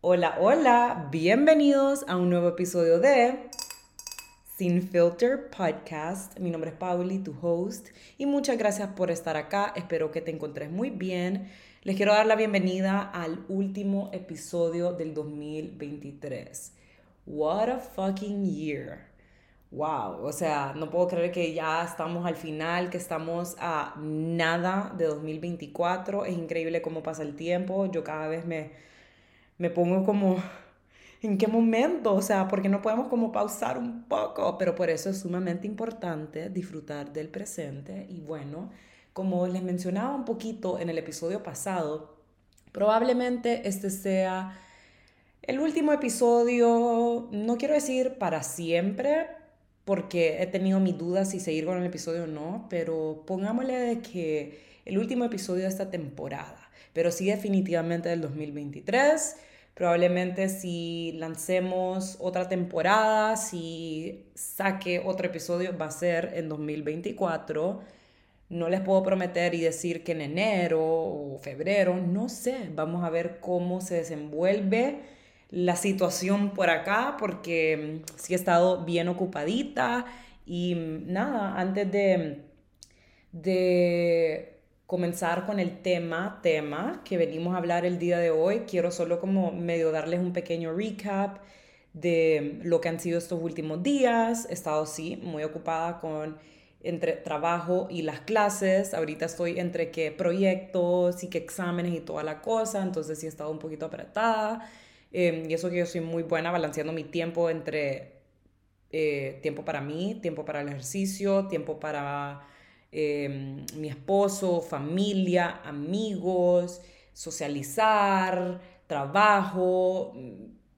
Hola, hola, bienvenidos a un nuevo episodio de Sin Filter Podcast. Mi nombre es Pauli, tu host, y muchas gracias por estar acá. Espero que te encontres muy bien. Les quiero dar la bienvenida al último episodio del 2023. What a fucking year. Wow, o sea, no puedo creer que ya estamos al final, que estamos a nada de 2024. Es increíble cómo pasa el tiempo. Yo cada vez me me pongo como, ¿en qué momento? O sea, porque no podemos como pausar un poco, pero por eso es sumamente importante disfrutar del presente. Y bueno, como les mencionaba un poquito en el episodio pasado, probablemente este sea el último episodio, no quiero decir para siempre, porque he tenido mis dudas si seguir con el episodio o no, pero pongámosle que el último episodio de esta temporada pero sí definitivamente del 2023. Probablemente si lancemos otra temporada, si saque otro episodio, va a ser en 2024. No les puedo prometer y decir que en enero o febrero, no sé, vamos a ver cómo se desenvuelve la situación por acá, porque mm, sí he estado bien ocupadita y mm, nada, antes de, de comenzar con el tema, tema que venimos a hablar el día de hoy, quiero solo como medio darles un pequeño recap de lo que han sido estos últimos días. He estado, sí, muy ocupada con entre trabajo y las clases. Ahorita estoy entre que proyectos y que exámenes y toda la cosa, entonces sí he estado un poquito apretada. Em, y eso que yo soy muy buena balanceando mi tiempo entre eh, tiempo para mí, tiempo para el ejercicio, tiempo para Em, mi esposo, familia, amigos, socializar, trabajo,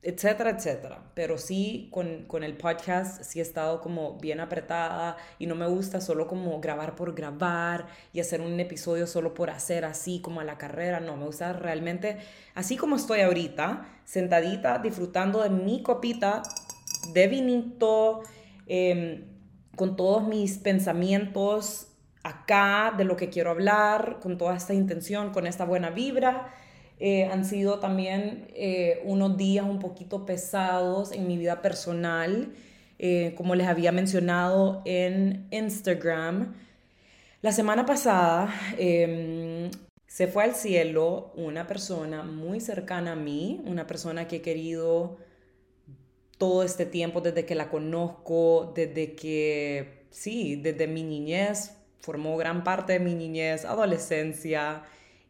etcétera, etcétera. Pero sí, con, con, el podcast sí he estado como bien apretada y no me gusta solo como grabar por grabar y hacer un episodio solo por hacer así como a la carrera. No, me gusta realmente, así como estoy ahorita, sentadita, disfrutando de mi copita de vinito, em, con todos mis pensamientos acá de lo que quiero hablar, con toda esta intención, con esta buena vibra. Eh, han sido también eh, unos días un poquito pesados en mi vida personal, eh, como les había mencionado en Instagram. La semana pasada em, se fue al cielo una persona muy cercana a mí, una persona que he querido todo este tiempo desde que la conozco, desde que, sí, desde mi niñez, formó gran parte de mi niñez, adolescencia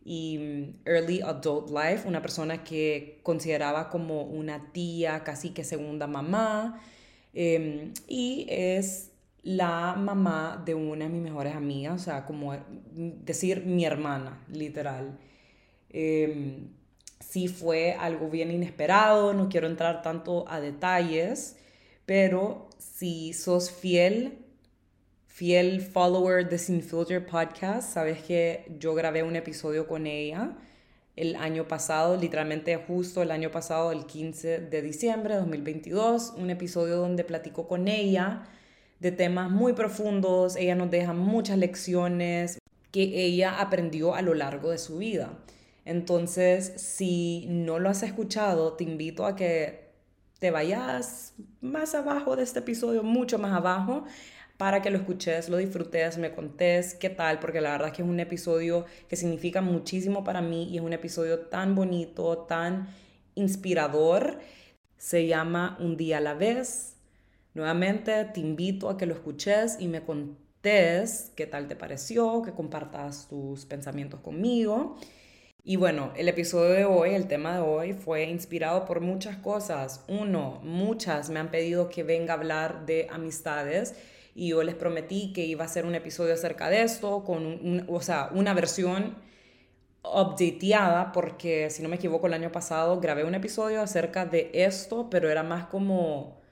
y mm, early adult life, una persona que consideraba como una tía, casi que segunda mamá, em, y es la mamá de una de mis mejores amigas, o sea, como decir mi hermana, literal. Eh, sí fue algo bien inesperado, no quiero entrar tanto a detalles, pero si sos fiel fiel follower de Sin Filter Podcast, sabes que yo grabé un episodio con ella el año pasado, literalmente justo el año pasado, el 15 de diciembre de 2022, un episodio donde platico con ella de temas muy profundos, ella nos deja muchas lecciones que ella aprendió a lo largo de su vida. Entonces, si no lo has escuchado, te invito a que te vayas más abajo de este episodio, mucho más abajo, para que lo escuches, lo disfrutes, me contés qué tal, porque la verdad es que es un episodio que significa muchísimo para mí y es un episodio tan bonito, tan inspirador. Se llama Un día a la vez. Nuevamente te invito a que lo escuches y me contés qué tal te pareció, que compartas tus pensamientos conmigo. Y bueno, el episodio de hoy, el tema de hoy, fue inspirado por muchas cosas. Uno, muchas me han pedido que venga a hablar de amistades y yo les prometí que iba a hacer un episodio acerca de esto, con o sea, una versión updateada, porque si no me equivoco el año pasado grabé un episodio acerca de esto, pero era más como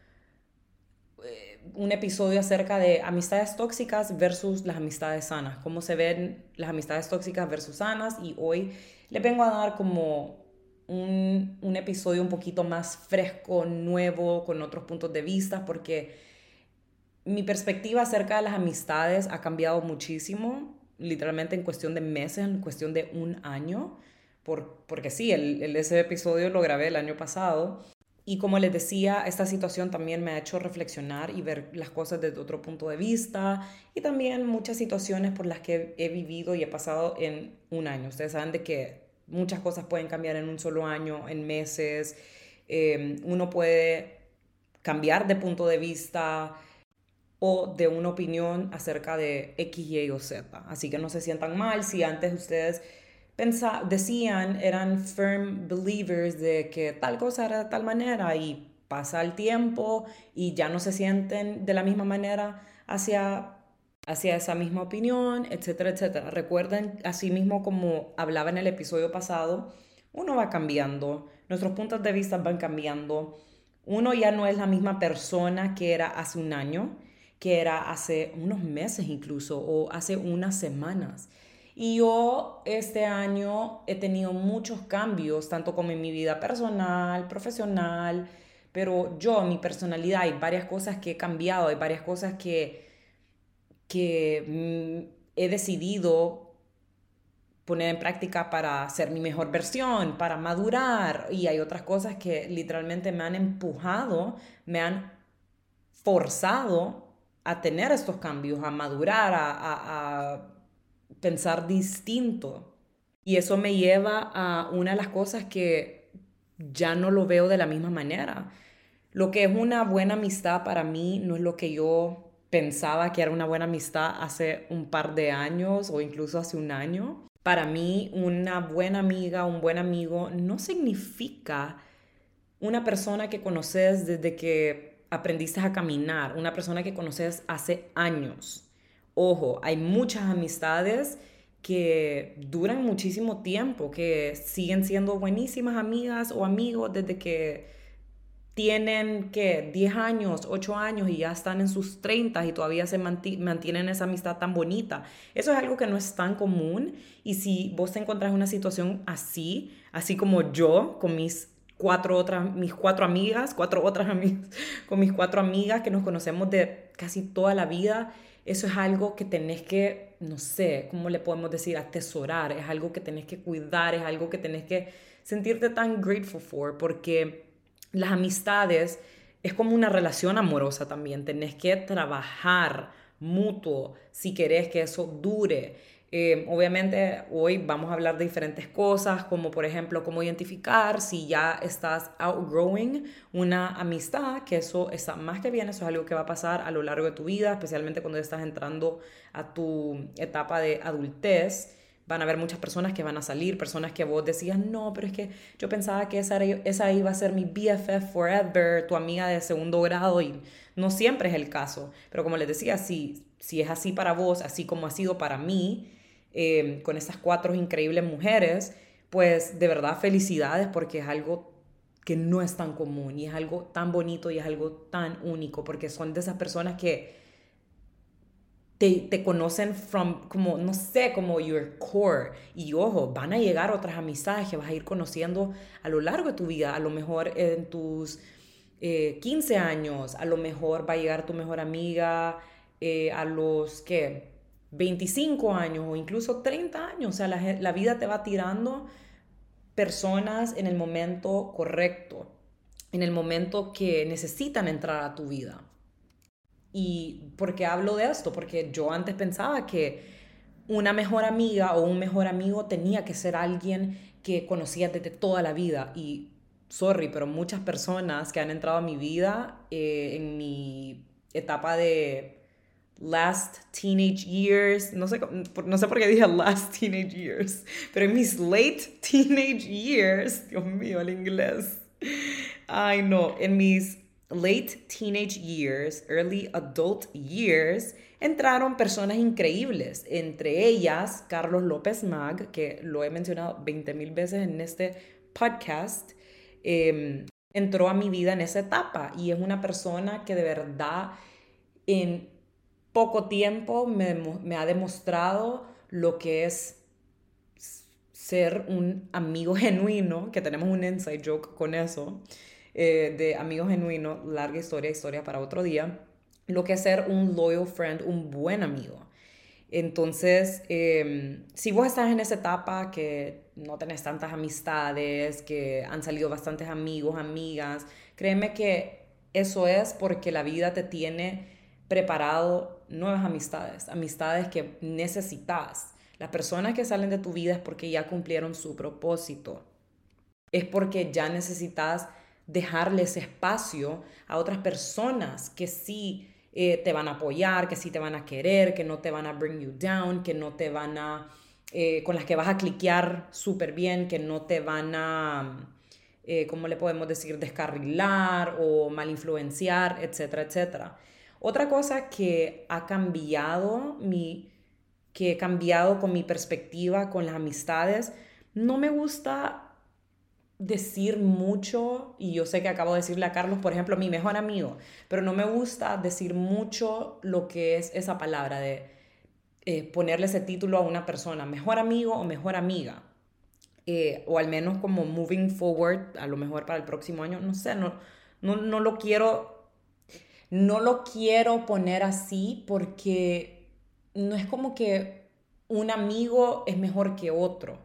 eh, un episodio acerca de amistades tóxicas versus las amistades sanas, cómo se ven las amistades tóxicas versus sanas y hoy les vengo a dar como un, un episodio un poquito más fresco, nuevo, con otros puntos de vista, porque mi perspectiva acerca de las amistades ha cambiado muchísimo, literalmente en cuestión de meses, en cuestión de un año, por, porque sí, el, ese episodio lo grabé el año pasado. Y como les decía, esta situación también me ha hecho reflexionar y ver las cosas desde otro punto de vista y también muchas situaciones por las que he vivido y he pasado en un año. Ustedes saben de que muchas cosas pueden cambiar en un solo año, en meses. Eh, uno puede cambiar de punto de vista, o de una opinión acerca de X, Y o Z. Así que no se sientan mal si antes ustedes decían, eran firm believers de que tal cosa era de tal manera y pasa el tiempo y ya no se sienten de la misma manera hacia, hacia esa misma opinión, etcétera, etcétera. Recuerden, así mismo como hablaba en el episodio pasado, uno va cambiando, nuestros puntos de vista van cambiando, uno ya no es la misma persona que era hace un año que era hace unos meses incluso o hace unas semanas. Y yo este año he tenido muchos cambios, tanto como en mi vida personal, profesional, pero yo, mi personalidad, hay varias cosas que he cambiado, hay varias cosas que, que mm, he decidido poner en práctica para ser mi mejor versión, para madurar, y hay otras cosas que literalmente me han empujado, me han forzado a tener estos cambios, a madurar, a, pensar distinto. Y eso me lleva a una de las cosas que ya no lo veo de la misma manera. Lo que es una buena amistad para mí no es lo que yo pensaba que era una buena amistad hace un par de años o incluso hace un año. Para mí, una buena amiga, un buen amigo, no significa una persona que conoces desde que aprendiste a caminar, una persona que conoces hace años. Ojo, hay muchas amistades que duran muchísimo tiempo, que siguen siendo buenísimas amigas o amigos desde que tienen que 10 años, 8 años y ya están en sus 30 y todavía se mantienen esa amistad tan bonita. Eso es algo que no es tan común y si vos te encontrás en una situación así, así como yo con mis cuatro otras, mis cuatro amigas, cuatro otras amigas, con mis cuatro amigas que nos conocemos de casi toda la vida, eso es algo que tenés que, no sé, ¿cómo le podemos decir? Atesorar, es algo que tenés que cuidar, es algo que tenés que sentirte tan grateful for, porque las amistades es como una relación amorosa también, tenés que trabajar mutuo si querés que eso dure. Eh, obviamente hoy vamos a hablar de diferentes cosas, como por ejemplo cómo identificar si ya estás outgrowing una amistad, que eso está más que bien, eso es algo que va a pasar a lo largo de tu vida, especialmente cuando estás entrando a tu etapa de adultez. Van a haber muchas personas que van a salir, personas que vos decías, no, pero es que yo pensaba que esa, esa iba a ser mi BFF forever, tu amiga de segundo grado, y no siempre es el caso. Pero como les decía, si, si es así para vos, así como ha sido para mí, Em, con estas cuatro increíbles mujeres, pues de verdad felicidades porque es algo que no es tan común y es algo tan bonito y es algo tan único porque son de esas personas que te, te, conocen from, como, no sé, como your core. Y ojo, van a llegar otras amistades que vas a ir conociendo a lo largo de tu vida. A lo mejor en tus 15 eh, años, a lo mejor va a llegar tu mejor amiga eh, a los, ¿qué? 25 años o incluso 30 años. O sea, la, vida te va tirando personas en el momento correcto, en el momento que necesitan entrar a tu vida. ¿Y por qué hablo de esto? Porque yo antes pensaba que una mejor amiga o un mejor amigo tenía que ser alguien que conocía desde toda la vida. Y, sorry, pero muchas personas que han entrado a mi vida eh, en mi etapa de last teenage years, no sé, no sé por qué dije last teenage years, pero en mis late teenage years, Dios mío, el inglés. Ay, no, en mis late teenage years, early adult years, entraron personas increíbles, entre ellas Carlos López Mag, que lo he mencionado 20 mil veces en este podcast, em, entró a mi vida en esa etapa y es una persona que de verdad en poco tiempo me, ha demostrado lo que es ser un amigo genuino, que tenemos un inside joke con eso, eh, de amigo genuino, larga historia, historia para otro día. lo que es ser un loyal friend, un buen amigo. Entonces, em, si vos estás en esa etapa que no tenés tantas amistades, que han salido bastantes amigos, amigas, créeme que eso es porque la vida te tiene preparado nuevas amistades, amistades que necesitas. Las personas que salen de tu vida es porque ya cumplieron su propósito. Es porque ya necesitas dejarles espacio a otras personas que sí eh, te van a apoyar, que sí te van a querer, que no te van a bring you down, que no te van a, eh, con las que vas a cliquear súper bien, que no te van a, eh, ¿cómo le podemos decir?, descarrilar o mal influenciar, etcétera, etcétera. Otra cosa que ha cambiado mi, que he cambiado con mi perspectiva con las amistades, no me gusta decir mucho, y yo sé que acabo de decirle a Carlos, por ejemplo, mi mejor amigo, pero no me gusta decir mucho lo que es esa palabra de eh, ponerle ese título a una persona, mejor amigo o mejor amiga. Eh, o al menos como moving forward, a lo mejor para el próximo año, no sé, no, no, no lo quiero, no lo quiero poner así porque no es como que un amigo es mejor que otro.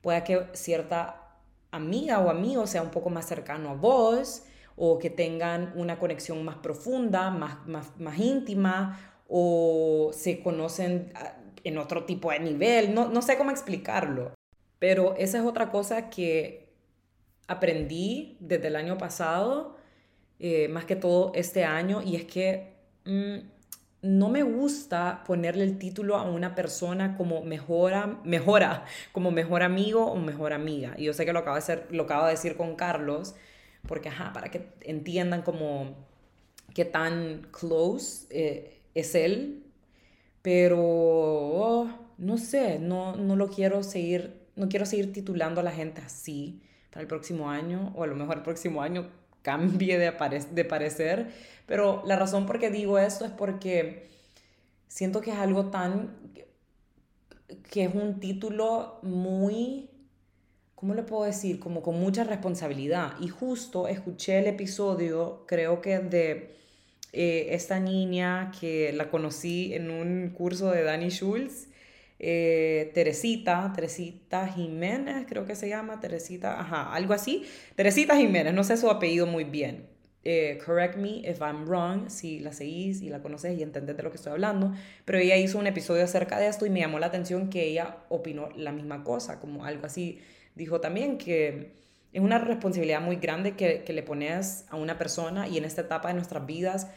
Puede que cierta amiga o amigo sea un poco más cercano a vos o que tengan una conexión más profunda, más, más, más íntima o se conocen ah, en otro tipo de nivel, no, no sé cómo explicarlo, pero esa es otra cosa que aprendí desde el año pasado, eh, más que todo este año, y es que mm, no me gusta ponerle el título a una persona como mejora, mejora, como mejor amigo o mejor amiga. Y yo sé que lo acabo de, hacer, lo acabo de decir con Carlos, porque, ajá, para que entiendan como qué tan close eh, es él, pero oh, no sé, no, no lo quiero seguir, no quiero seguir titulando a la gente así para el próximo año, o a lo mejor el próximo año cambie de, de parecer, pero la razón por qué digo esto es porque siento que es algo tan, que es un título muy, ¿cómo le puedo decir? Como con mucha responsabilidad. Y justo escuché el episodio, creo que de eh, esta niña que la conocí en un curso de Dani Schulz, eh, Teresita, Teresita Jiménez, creo que se llama, Teresita, ajá, algo así. Teresita Jiménez, no sé su apellido muy bien. Eh, correct me if I'm wrong, si la seguís y la conoces y entendés de lo que estoy hablando, pero ella hizo un episodio acerca de esto y me llamó la atención que ella opinó la misma cosa, como algo así. Dijo también que es una responsabilidad muy grande que, que le pones a una persona y en esta etapa de nuestras vidas,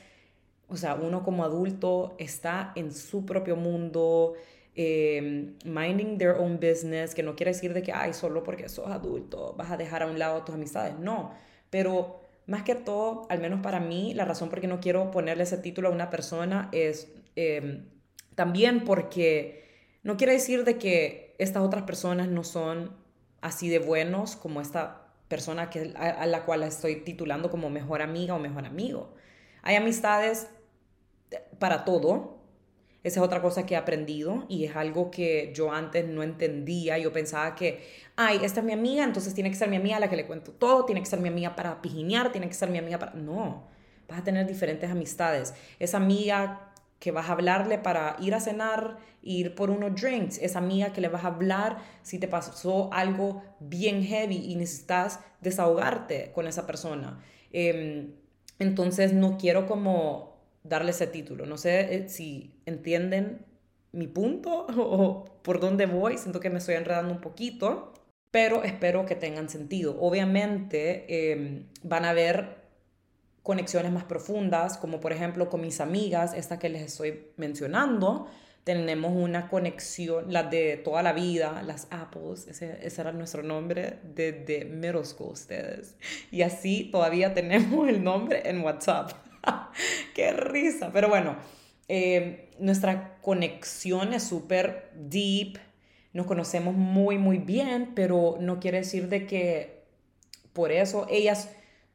o sea, uno como adulto está en su propio mundo, Em, minding their own business, que no quiere decir de que, ay, solo porque sos adulto vas a dejar a un lado tus amistades, no, pero más que todo, al menos para mí, la razón por qué no quiero ponerle ese título a una persona es em, también porque no quiere decir de que estas otras personas no son así de buenos como esta persona que, a, a la cual estoy titulando como mejor amiga o mejor amigo. Hay amistades para todo, esa es otra cosa que he aprendido y es algo que yo antes no entendía. Yo pensaba que, ay, esta es mi amiga, entonces tiene que ser mi amiga a la que le cuento todo, tiene que ser mi amiga para pijinear, tiene que ser mi amiga para... No, vas a tener diferentes amistades. Esa amiga que vas a hablarle para ir a cenar, ir por unos drinks, esa amiga que le vas a hablar si te pasó algo bien heavy y necesitas desahogarte con esa persona. Em, entonces no quiero como darle ese título. No sé eh, si entienden mi punto o por dónde voy. Siento que me estoy enredando un poquito, pero espero que tengan sentido. Obviamente em, van a haber conexiones más profundas, como por ejemplo con mis amigas, esta que les estoy mencionando. Tenemos una conexión, las de toda la vida, las Apples, ese, ese era nuestro nombre desde middle school ustedes. Y así todavía tenemos el nombre en WhatsApp. Qué risa. Pero bueno, eh, nuestra conexión es súper deep. Nos conocemos muy, muy bien, pero no quiere decir de que por eso ellas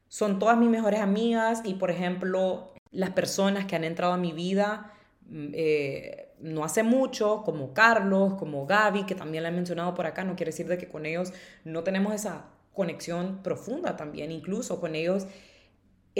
son todas mis mejores amigas y, por ejemplo, las personas que han entrado a mi vida mm, eh, no hace mucho, como Carlos, como Gaby, que también la he mencionado por acá, no quiere decir de que con ellos no tenemos esa conexión profunda también, incluso con ellos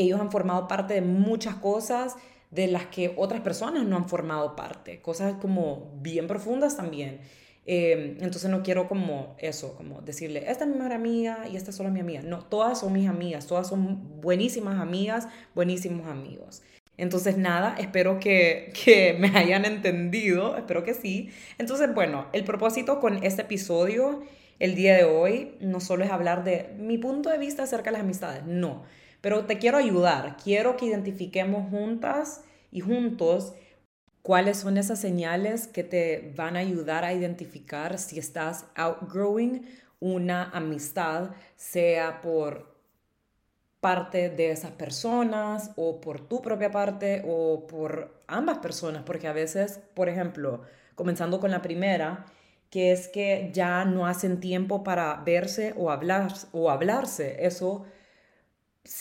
ellos han formado parte de muchas cosas de las que otras personas no han formado parte, cosas como bien profundas también. Eh, entonces no quiero como eso, como decirle, esta es mi mejor amiga y esta solo es mi amiga. No, todas son mis amigas, todas son buenísimas amigas, buenísimos amigos. Entonces, nada, espero que, que, me hayan entendido, espero que sí. Entonces, bueno, el propósito con este episodio el día de hoy no solo es hablar de mi punto de vista acerca de las amistades, no, pero te quiero ayudar, quiero que identifiquemos juntas y juntos cuáles son esas señales que te van a ayudar a identificar si estás outgrowing una amistad, sea por parte de esas personas o por tu propia parte o por ambas personas, porque a veces, por ejemplo, comenzando con la primera, que es que ya no hacen tiempo para verse o, hablar, o hablarse. Eso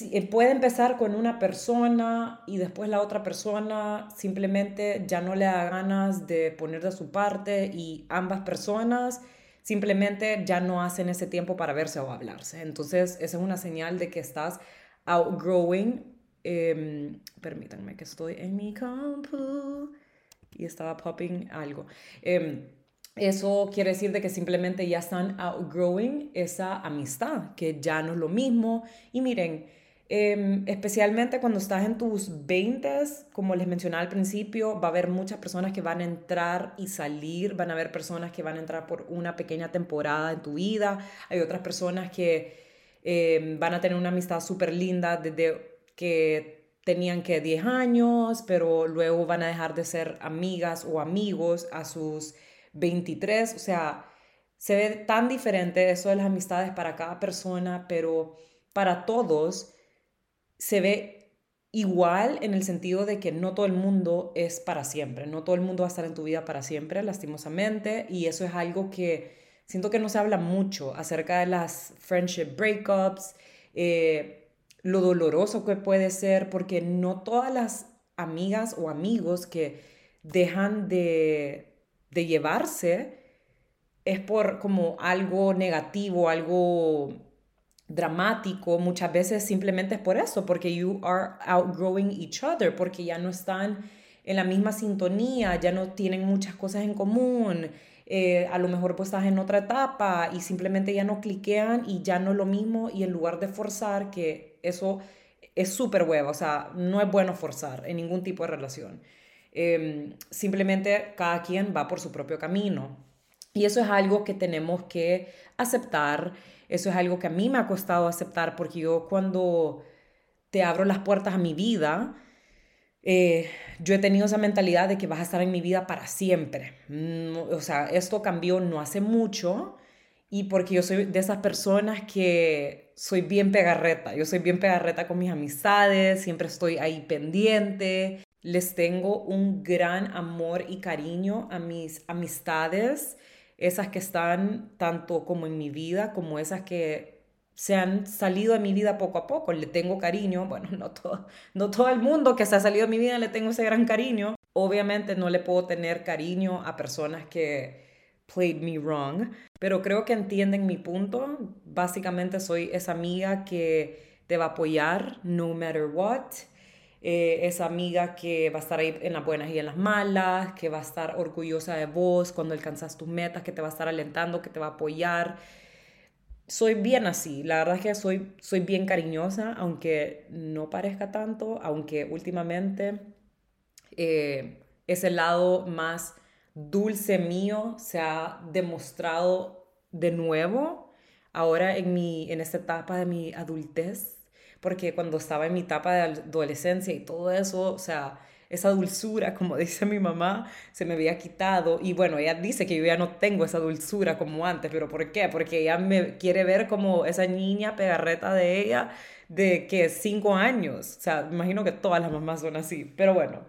eh, puede empezar con una persona y después la otra persona simplemente ya no le da ganas de poner de su parte y ambas personas simplemente ya no hacen ese tiempo para verse o hablarse. Entonces, esa es una señal de que estás outgrowing. Em, permítanme que estoy en mi campo y estaba popping algo. Em, eso quiere decir de que simplemente ya están outgrowing esa amistad, que ya no es lo mismo. Y miren, em, especialmente cuando estás en tus 20, como les mencionaba al principio, va a haber muchas personas que van a entrar y salir, van a haber personas que van a entrar por una pequeña temporada en tu vida, hay otras personas que em, van a tener una amistad súper linda desde que tenían que 10 años, pero luego van a dejar de ser amigas o amigos a sus 23, o sea, se ve tan diferente eso de las amistades para cada persona, pero para todos se ve igual en el sentido de que no todo el mundo es para siempre, no todo el mundo va a estar en tu vida para siempre, lastimosamente, y eso es algo que siento que no se habla mucho acerca de las friendship breakups, eh, lo doloroso que puede ser, porque no todas las amigas o amigos que dejan de, de llevarse es por como algo negativo, algo dramático, muchas veces simplemente es por eso, porque you are outgrowing each other, porque ya no están en la misma sintonía, ya no tienen muchas cosas en común, eh, a lo mejor pues estás en otra etapa y simplemente ya no cliquean y ya no es lo mismo y en lugar de forzar, que eso es súper huevo, o sea, no es bueno forzar en ningún tipo de relación. Em, simplemente cada quien va por su propio camino. Y eso es algo que tenemos que aceptar, eso es algo que a mí me ha costado aceptar porque yo cuando te abro las puertas a mi vida, eh, yo he tenido esa mentalidad de que vas a estar en mi vida para siempre. o sea, esto cambió no hace mucho y porque yo soy de esas personas que soy bien pegarreta, yo soy bien pegarreta con mis amistades, siempre estoy ahí pendiente, les tengo un gran amor y cariño a mis amistades, esas que están tanto como en mi vida, como esas que se han salido de mi vida poco a poco. Le tengo cariño, bueno, no todo, no todo el mundo que se ha salido de mi vida le tengo ese gran cariño. Obviamente no le puedo tener cariño a personas que played me wrong, pero creo que entienden mi punto. Básicamente soy esa amiga que te va a apoyar no matter what eh, esa amiga que va a estar ahí en las buenas y en las malas, que va a estar orgullosa de vos cuando alcanzas tus metas, que te va a estar alentando, que te va a apoyar. Soy bien así, la verdad es que soy, soy bien cariñosa, aunque no parezca tanto, aunque últimamente eh, ese lado más dulce mío se ha demostrado de nuevo ahora en, mi, en esta etapa de mi adultez porque cuando estaba en mi etapa de adolescencia y todo eso, o sea, esa dulzura, como dice mi mamá, se me había quitado. Y bueno, ella dice que yo ya no tengo esa dulzura como antes, pero ¿por qué? Porque ella me quiere ver como esa niña pegarreta de ella de que cinco años. O sea, imagino que todas las mamás son así. Pero bueno,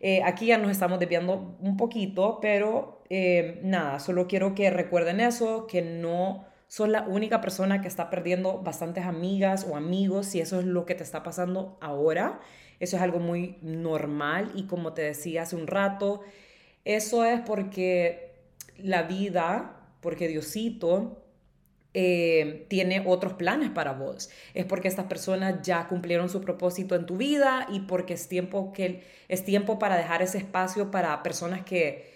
eh, aquí ya nos estamos desviando un poquito, pero eh, nada, solo quiero que recuerden eso, que no sos la única persona que está perdiendo bastantes amigas o amigos, si eso es lo que te está pasando ahora. Eso es algo muy normal y como te decía hace un rato, eso es porque la vida, porque Diosito eh, tiene otros planes para vos. Es porque estas personas ya cumplieron su propósito en tu vida y porque es tiempo, que, es tiempo para dejar ese espacio para personas que,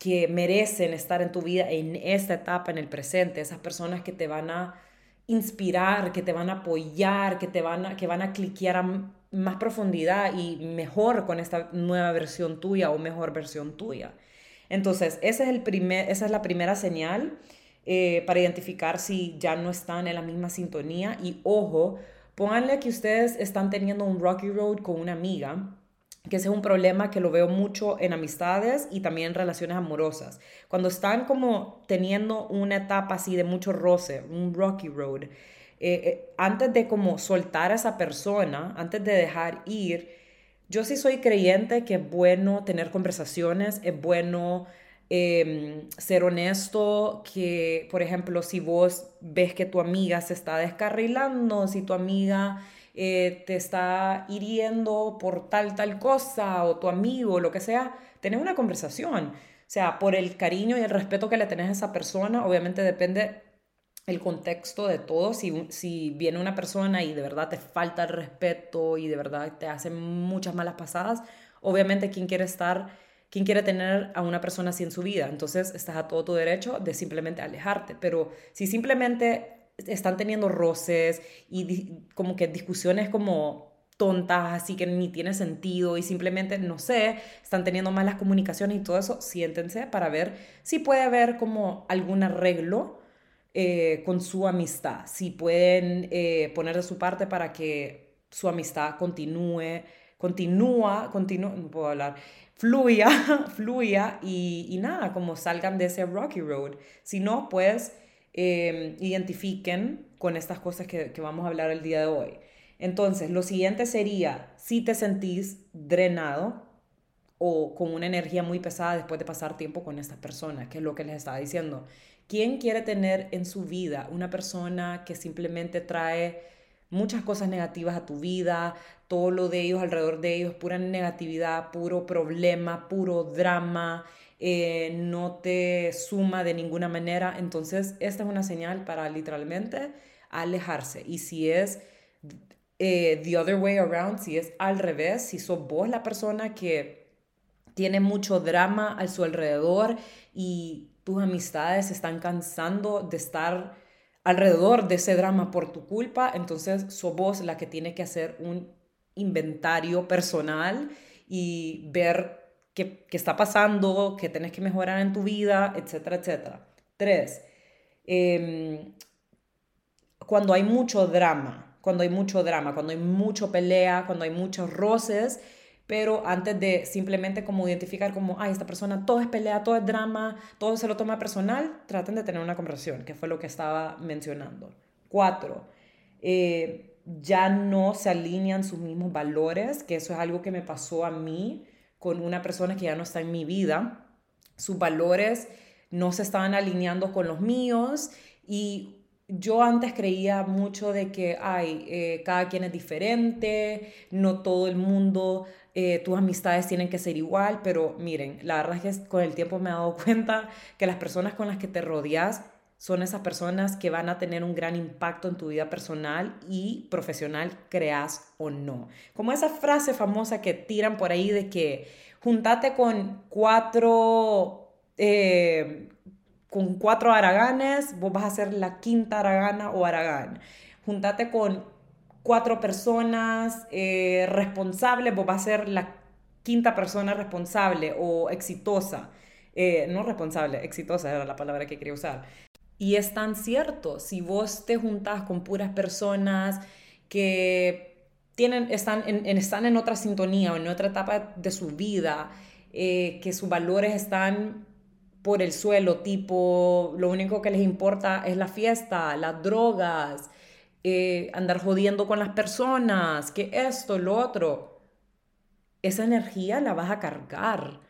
que merecen estar en tu vida en esta etapa, en el presente. Esas personas que te van a inspirar, que te van a apoyar, que te van a, que van a cliquear a más profundidad y mejor con esta nueva versión tuya o mejor versión tuya. Entonces, ese es el primer, esa es la primera señal eh, para identificar si ya no están en la misma sintonía. Y ojo, pónganle que ustedes están teniendo un rocky road con una amiga, que ese es un problema que lo veo mucho en amistades y también en relaciones amorosas. Cuando están como teniendo una etapa así de mucho roce, un rocky road, eh, eh, antes de como soltar a esa persona, antes de dejar ir, yo sí soy creyente que es bueno tener conversaciones, es bueno Em, ser honesto, que por ejemplo si vos ves que tu amiga se está descarrilando, si tu amiga eh, te está hiriendo por tal, tal cosa, o tu amigo, lo que sea, tener una conversación. O sea, por el cariño y el respeto que le tenés a esa persona, obviamente depende el contexto de todo. Si, si viene una persona y de verdad te falta el respeto y de verdad te hace muchas malas pasadas, obviamente quien quiere estar ¿Quién quiere tener a una persona así en su vida? Entonces estás a todo tu derecho de simplemente alejarte. Pero si simplemente están teniendo roces y como que discusiones como tontas, así que ni tiene sentido y simplemente, no sé, están teniendo malas comunicaciones y todo eso, siéntense para ver si puede haber como algún arreglo eh, con su amistad, si pueden eh, poner de su parte para que su amistad continúe, continúa, continúa, no puedo hablar, fluya, fluya y, nada, como salgan de ese rocky road. Si no, pues em, identifiquen con estas cosas que, que vamos a hablar el día de hoy. Entonces, lo siguiente sería, si te sentís drenado o con una energía muy pesada después de pasar tiempo con estas personas, que es lo que les estaba diciendo. ¿Quién quiere tener en su vida una persona que simplemente trae muchas cosas negativas a tu vida, todo lo de ellos, alrededor de ellos, pura negatividad, puro problema, puro drama, eh, no te suma de ninguna manera. Entonces, esta es una señal para literalmente alejarse. Y si es eh, the other way around, si es al revés, si sos vos la persona que tiene mucho drama a su alrededor y tus amistades están cansando de estar alrededor de ese drama por tu culpa, entonces sos vos la que tiene que hacer un inventario personal y ver qué, está pasando, qué tenés que mejorar en tu vida, etcétera, etcétera. Tres, em, cuando hay mucho drama, cuando hay mucho drama, cuando hay mucho pelea, cuando hay muchos roces, pero antes de simplemente como identificar como, ay, esta persona todo es pelea, todo es drama, todo se lo toma personal, traten de tener una conversación, que fue lo que estaba mencionando. Cuatro, eh, ya no se alinean sus mismos valores, que eso es algo que me pasó a mí con una persona que ya no está en mi vida. Sus valores no se estaban alineando con los míos y yo antes creía mucho de que, ay, eh, cada quien es diferente, no todo el mundo eh, tus amistades tienen que ser igual, pero miren, la verdad es que con el tiempo me he dado cuenta que las personas con las que te rodeas son esas personas que van a tener un gran impacto en tu vida personal y profesional, creas o no. Como esa frase famosa que tiran por ahí de que juntate con cuatro, eh, con cuatro araganes, vos vas a ser la quinta aragana o aragán. Juntate con cuatro personas eh, responsables, vos vas a ser la quinta persona responsable o exitosa. Eh, no responsable, exitosa era la palabra que quería usar. Y es tan cierto, si vos te juntas con puras personas que tienen, están, en, están en otra sintonía o en otra etapa de su vida, eh, que sus valores están por el suelo, tipo, lo único que les importa es la fiesta, las drogas, eh, andar jodiendo con las personas, que esto, lo otro. Esa energía la vas a cargar.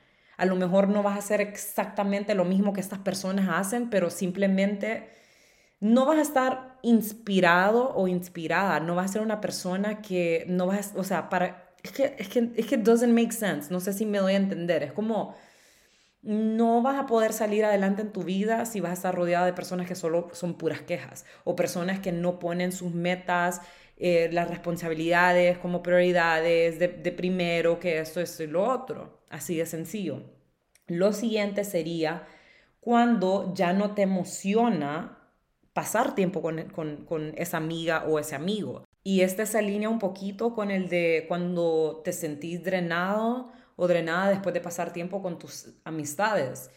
A lo mejor no vas a hacer exactamente lo mismo que estas personas hacen, pero simplemente no vas a estar inspirado o inspirada, no vas a ser una persona que no vas, o sea, para, es que, es que, es que doesn't make sense, no sé si me doy a entender, es como, no vas a poder salir adelante en tu vida si vas a estar rodeada de personas que solo son puras quejas o personas que no ponen sus metas, eh, las responsabilidades como prioridades de, de primero que esto, esto y lo otro. Así de sencillo. Lo siguiente sería cuando ya no te emociona pasar tiempo con, con, con, esa amiga o ese amigo. Y este se alinea un poquito con el de cuando te sentís drenado o drenada después de pasar tiempo con tus amistades.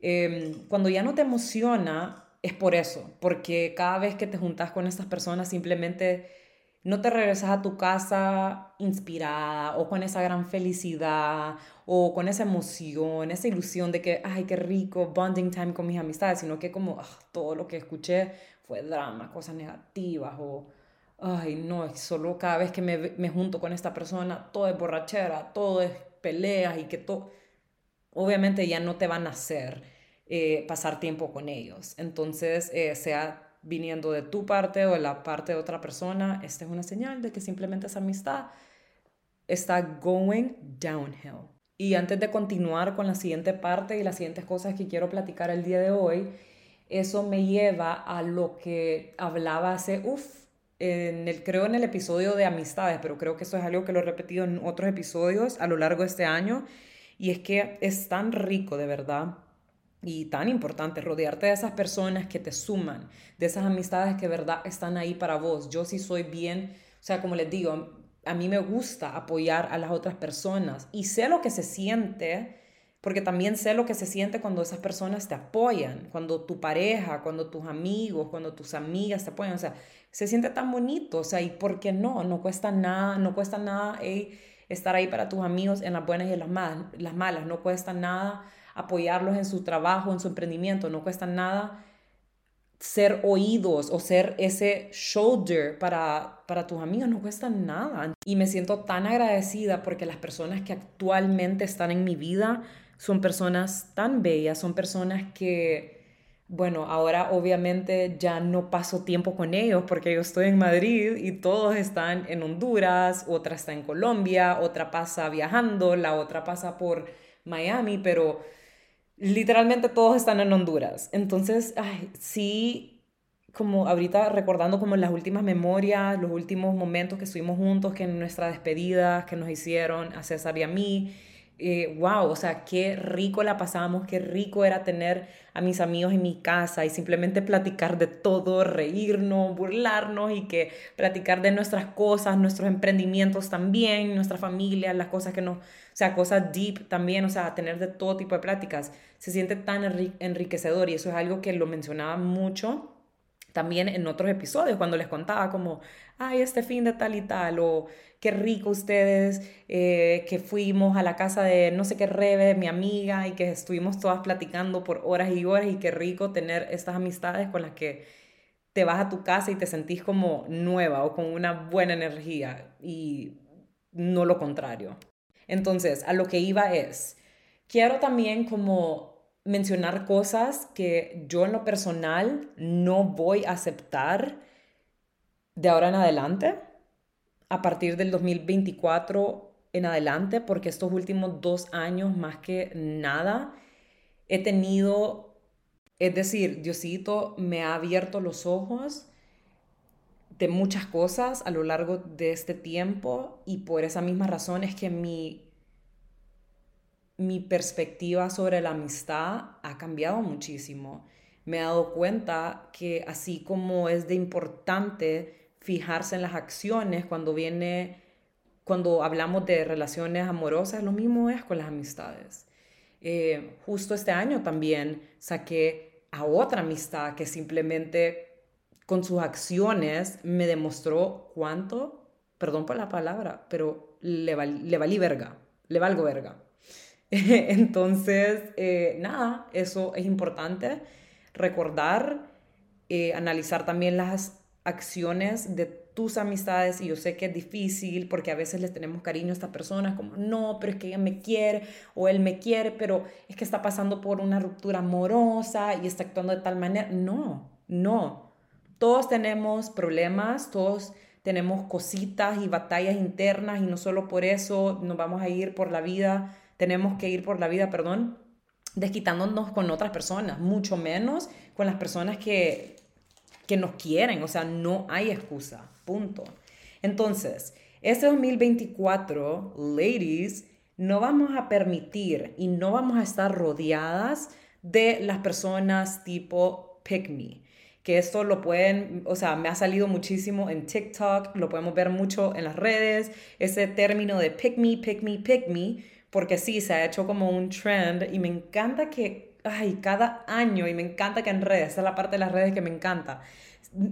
Em, cuando ya no te emociona, es por eso, porque cada vez que te juntas con estas personas simplemente no te regresas a tu casa inspirada o con esa gran felicidad o con esa emoción, esa ilusión de que, ay, qué rico, bonding time con mis amistades, sino que como ah, todo lo que escuché fue drama, cosas negativas o, ay, no, solo cada vez que me, me junto con esta persona, todo es borrachera, todo es peleas y que todo, obviamente ya no te van a hacer eh, pasar tiempo con ellos. Entonces, eh, sea viniendo de tu parte o de la parte de otra persona, esta es una señal de que simplemente esa amistad está going downhill. Y antes de continuar con la siguiente parte y las siguientes cosas que quiero platicar el día de hoy, eso me lleva a lo que hablaba hace, uff, en el, creo en el episodio de amistades, pero creo que eso es algo que lo he repetido en otros episodios a lo largo de este año, y es que es tan rico de verdad y tan importante rodearte de esas personas que te suman, de esas amistades que verdad están ahí para vos. Yo sí soy bien, o sea, como les digo, a mí me gusta apoyar a las otras personas y sé lo que se siente porque también sé lo que se siente cuando esas personas te apoyan, cuando tu pareja, cuando tus amigos, cuando tus amigas te apoyan, o sea, se siente tan bonito, o sea, ¿y por qué no? No cuesta nada, no cuesta nada estar ahí para tus amigos en las buenas y en las malas, las malas, no cuesta nada apoyarlos en su trabajo, en su emprendimiento, no cuesta nada ser oídos o ser ese shoulder para, para tus amigos no cuesta nada. Y me siento tan agradecida porque las personas que actualmente están en mi vida son personas tan bellas, son personas que, bueno, ahora obviamente ya no paso tiempo con ellos porque yo estoy en Madrid y todos están en Honduras, otra está en Colombia, otra pasa viajando, la otra pasa por Miami, pero literalmente todos están en Honduras. Entonces, ay, sí, como ahorita recordando como las últimas memorias, los últimos momentos que estuvimos juntos, que en nuestra despedida que nos hicieron a César y a mí, wow, eh, o sea, qué rico la pasábamos, qué rico era tener a mis amigos en mi casa y simplemente platicar de todo, reírnos, burlarnos y que platicar de nuestras cosas, nuestros emprendimientos también, nuestra familia, las cosas que nos, o sea, cosas deep también, o sea, tener de todo tipo de pláticas, se siente tan enriquecedor y eso es algo que lo mencionaba mucho también en otros episodios cuando les contaba como, ay, este fin de tal y tal, o qué rico ustedes, eh, que fuimos a la casa de no sé qué Rebe, mi amiga, y que estuvimos todas platicando por horas y horas, y qué rico tener estas amistades con las que te vas a tu casa y te sentís como nueva o con una buena energía, y no lo contrario. Entonces, a lo que iba es, quiero también como mencionar cosas que yo en lo personal no voy a aceptar de ahora en adelante, a partir del 2024 en adelante, porque estos últimos dos años más que nada he tenido, es decir, Diosito me ha abierto los ojos de muchas cosas a lo largo de este tiempo y por esa misma razón es que mi mi perspectiva sobre la amistad ha cambiado muchísimo. Me he dado cuenta que así como es de importante fijarse en las acciones cuando viene, cuando hablamos de relaciones amorosas, lo mismo es con las amistades. Eh, justo este año también saqué a otra amistad que simplemente con sus acciones me demostró cuánto, perdón por la palabra, pero le, valí verga, le valgo verga. Entonces, eh, nada, eso es importante, recordar, eh, analizar también las acciones de tus amistades y yo sé que es difícil porque a veces les tenemos cariño a estas personas como no, pero es que ella me quiere o él me quiere, pero es que está pasando por una ruptura amorosa y está actuando de tal manera. No, no. Todos tenemos problemas, todos tenemos cositas y batallas internas y no solo por eso nos vamos a ir por la vida tenemos que ir por la vida, perdón, desquitándonos con otras personas, mucho menos con las personas que, que nos quieren, o sea, no hay excusa, punto. Entonces, este 2024, ladies, no vamos a permitir y no vamos a estar rodeadas de las personas tipo pick me. Que esto lo pueden, o sea, me ha salido muchísimo en TikTok, lo podemos ver mucho en las redes, ese término de pick me, pick me, pick me, porque sí, se ha hecho como un trend y me encanta que, ay, cada año, y me encanta que en redes, esa es la parte de las redes que me encanta,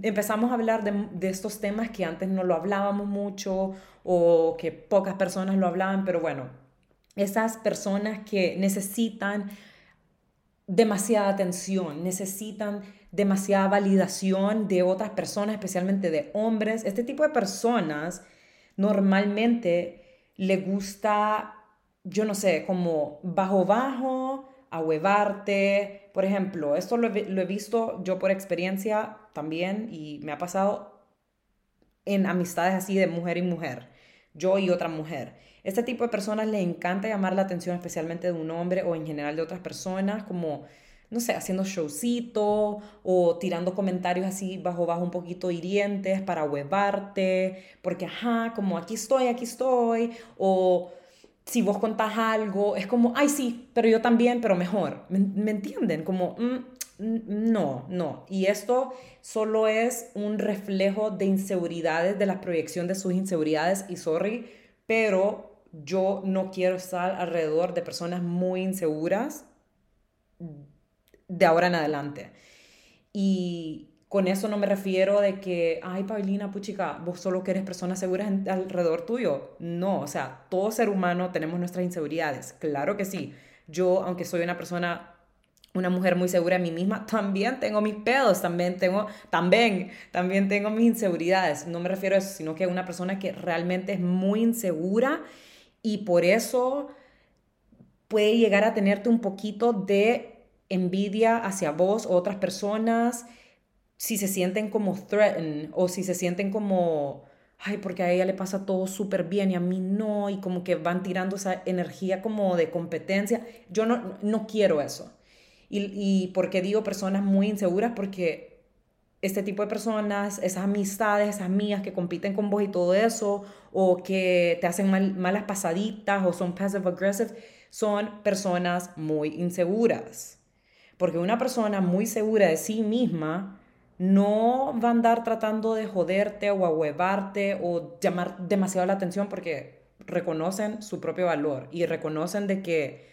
empezamos a hablar de, de, estos temas que antes no lo hablábamos mucho o que pocas personas lo hablaban, pero bueno, esas personas que necesitan demasiada atención, necesitan demasiada validación de otras personas, especialmente de hombres. Este tipo de personas normalmente le gusta, yo no sé, como bajo bajo, ahuevarte. Por ejemplo, esto lo he, visto yo por experiencia también y me ha pasado en amistades así de mujer y mujer, yo y otra mujer. Este tipo de personas le encanta llamar la atención especialmente de un hombre o en general de otras personas, como, no sé, haciendo showcito o tirando comentarios así bajo bajo un poquito hirientes para huevarte, porque ajá, como aquí estoy, aquí estoy, o si vos contás algo, es como, ay, sí, pero yo también, pero mejor. ¿Me, entienden? Como, mm, no, no. Y esto solo es un reflejo de inseguridades, de la proyección de sus inseguridades. Y sorry, pero yo no quiero estar alrededor de personas muy inseguras de ahora en adelante. Y con eso no me refiero de que, ay, Paulina, puchica, vos solo querés personas seguras alrededor tuyo. No, o sea, todo ser humano tenemos nuestras inseguridades. Claro que sí. Yo, aunque soy una persona una mujer muy segura de mí misma, también tengo mis pedos, también tengo, también, también tengo mis inseguridades. No me refiero a eso, sino que una persona que realmente es muy insegura y por eso puede llegar a tenerte un poquito de envidia hacia vos o otras personas si se sienten como threatened o si se sienten como, ay, porque a ella le pasa todo súper bien y a mí no, y como que van tirando esa energía como de competencia. Yo no, no quiero eso. Y, y porque digo personas muy inseguras, porque este tipo de personas, esas amistades, esas mías que compiten con vos y todo eso, o que te hacen malas pasaditas o son passive aggressive, son personas muy inseguras. Porque una persona muy segura de sí misma no va a andar tratando de joderte o ahuevarte o llamar demasiado la atención porque reconocen su propio valor y reconocen de que,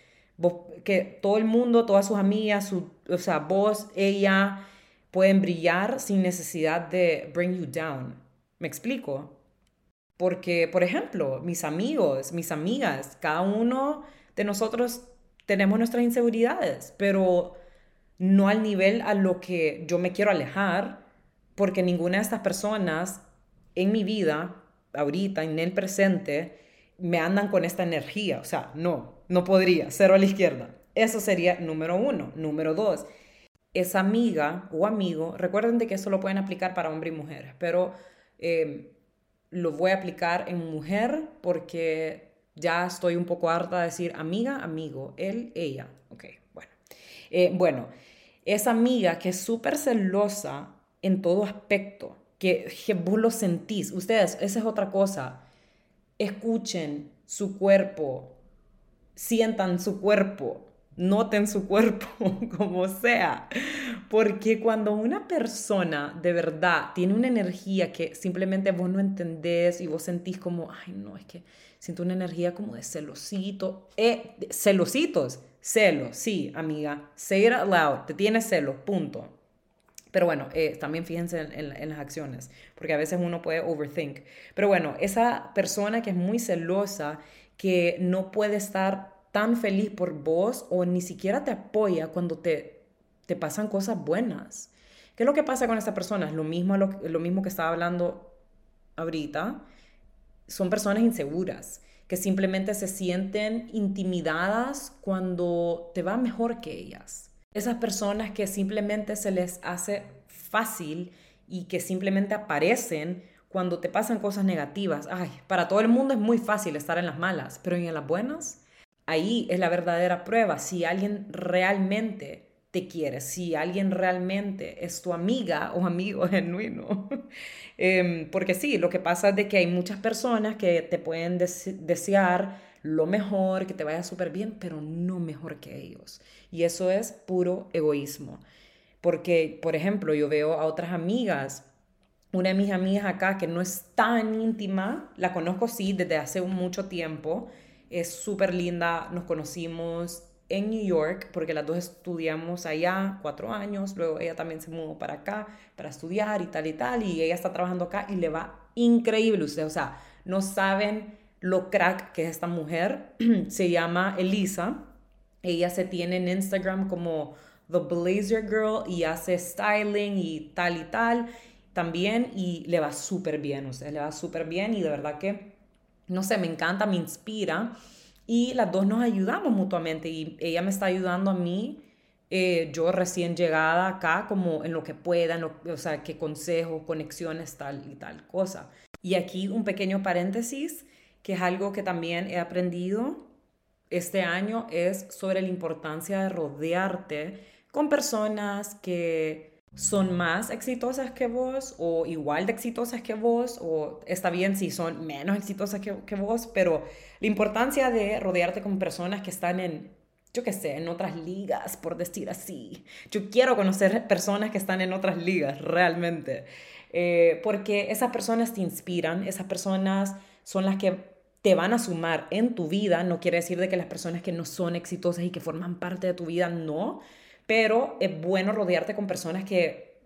que todo el mundo, todas sus amigas, su, o sea, vos, ella, pueden brillar sin necesidad de bring you down. ¿Me explico? Porque, por ejemplo, mis amigos, mis amigas, cada uno de nosotros tenemos nuestras inseguridades, pero no al nivel a lo que yo me quiero alejar, porque ninguna de estas personas en mi vida, ahorita, en el presente, me andan con esta energía. O sea, no, no podría, cero a la izquierda. Eso sería número uno. Número dos, esa amiga o amigo, recuerden de que eso lo pueden aplicar para hombre y mujer, pero eh, lo voy a aplicar en mujer porque ya estoy un poco harta de decir amiga, amigo, él, ella. Ok, bueno. Eh, bueno, esa amiga que es súper celosa en todo aspecto, que, vos lo sentís. Ustedes, esa es otra cosa. Escuchen su cuerpo, sientan su cuerpo, noten su cuerpo, como sea. Porque cuando una persona de verdad tiene una energía que simplemente vos no entendés y vos sentís como, ay, no, es que siento una energía como de celosito, eh, celositos, Celo, sí, amiga. Say it out. Te tienes celo, punto. Pero bueno, eh, también fíjense en, las acciones, porque a veces uno puede overthink. Pero bueno, esa persona que es muy celosa, que no puede estar tan feliz por vos o ni siquiera te apoya cuando te, te pasan cosas buenas. ¿Qué es lo que pasa con esa persona? Es lo mismo, lo, lo mismo que estaba hablando ahorita. Son personas inseguras que simplemente se sienten intimidadas cuando te va mejor que ellas. Esas personas que simplemente se les hace fácil y que simplemente aparecen cuando te pasan cosas negativas. Ay, para todo el mundo es muy fácil estar en las malas, pero en las buenas, ahí es la verdadera prueba. Si alguien realmente te quiere, si alguien realmente es tu amiga o amigo genuino. Em, porque sí, lo que pasa es de que hay muchas personas que te pueden desear lo mejor, que te vaya súper bien, pero no mejor que ellos. Y eso es puro egoísmo. Porque, por ejemplo, yo veo a otras amigas, una de mis amigas acá que no es tan íntima, la conozco sí desde hace mucho tiempo, es súper linda, nos conocimos en New York, porque las dos estudiamos allá cuatro años, luego ella también se mudó para acá para estudiar y tal y tal, y ella está trabajando acá y le va increíble, o sea, no saben lo crack que es esta mujer, se llama Elisa, ella se tiene en Instagram como The Blazer Girl y hace styling y tal y tal también y le va súper bien, o sea, le va súper bien y de verdad que, no sé, me encanta, me inspira y las dos nos ayudamos mutuamente y ella me está ayudando a mí, eh, yo recién llegada acá, como en lo que pueda, o sea, qué consejos, conexiones, tal y tal cosa. Y aquí un pequeño paréntesis, que es algo que también he aprendido este año, es sobre la importancia de rodearte con personas que son más exitosas que vos o igual de exitosas que vos o está bien si son menos exitosas que, vos, pero la importancia de rodearte con personas que están en, yo qué sé, en otras ligas, por decir así. Yo quiero conocer personas que están en otras ligas, realmente, eh, porque esas personas te inspiran, esas personas son las que te van a sumar en tu vida, no quiere decir de que las personas que no son exitosas y que forman parte de tu vida, no, pero es bueno rodearte con personas que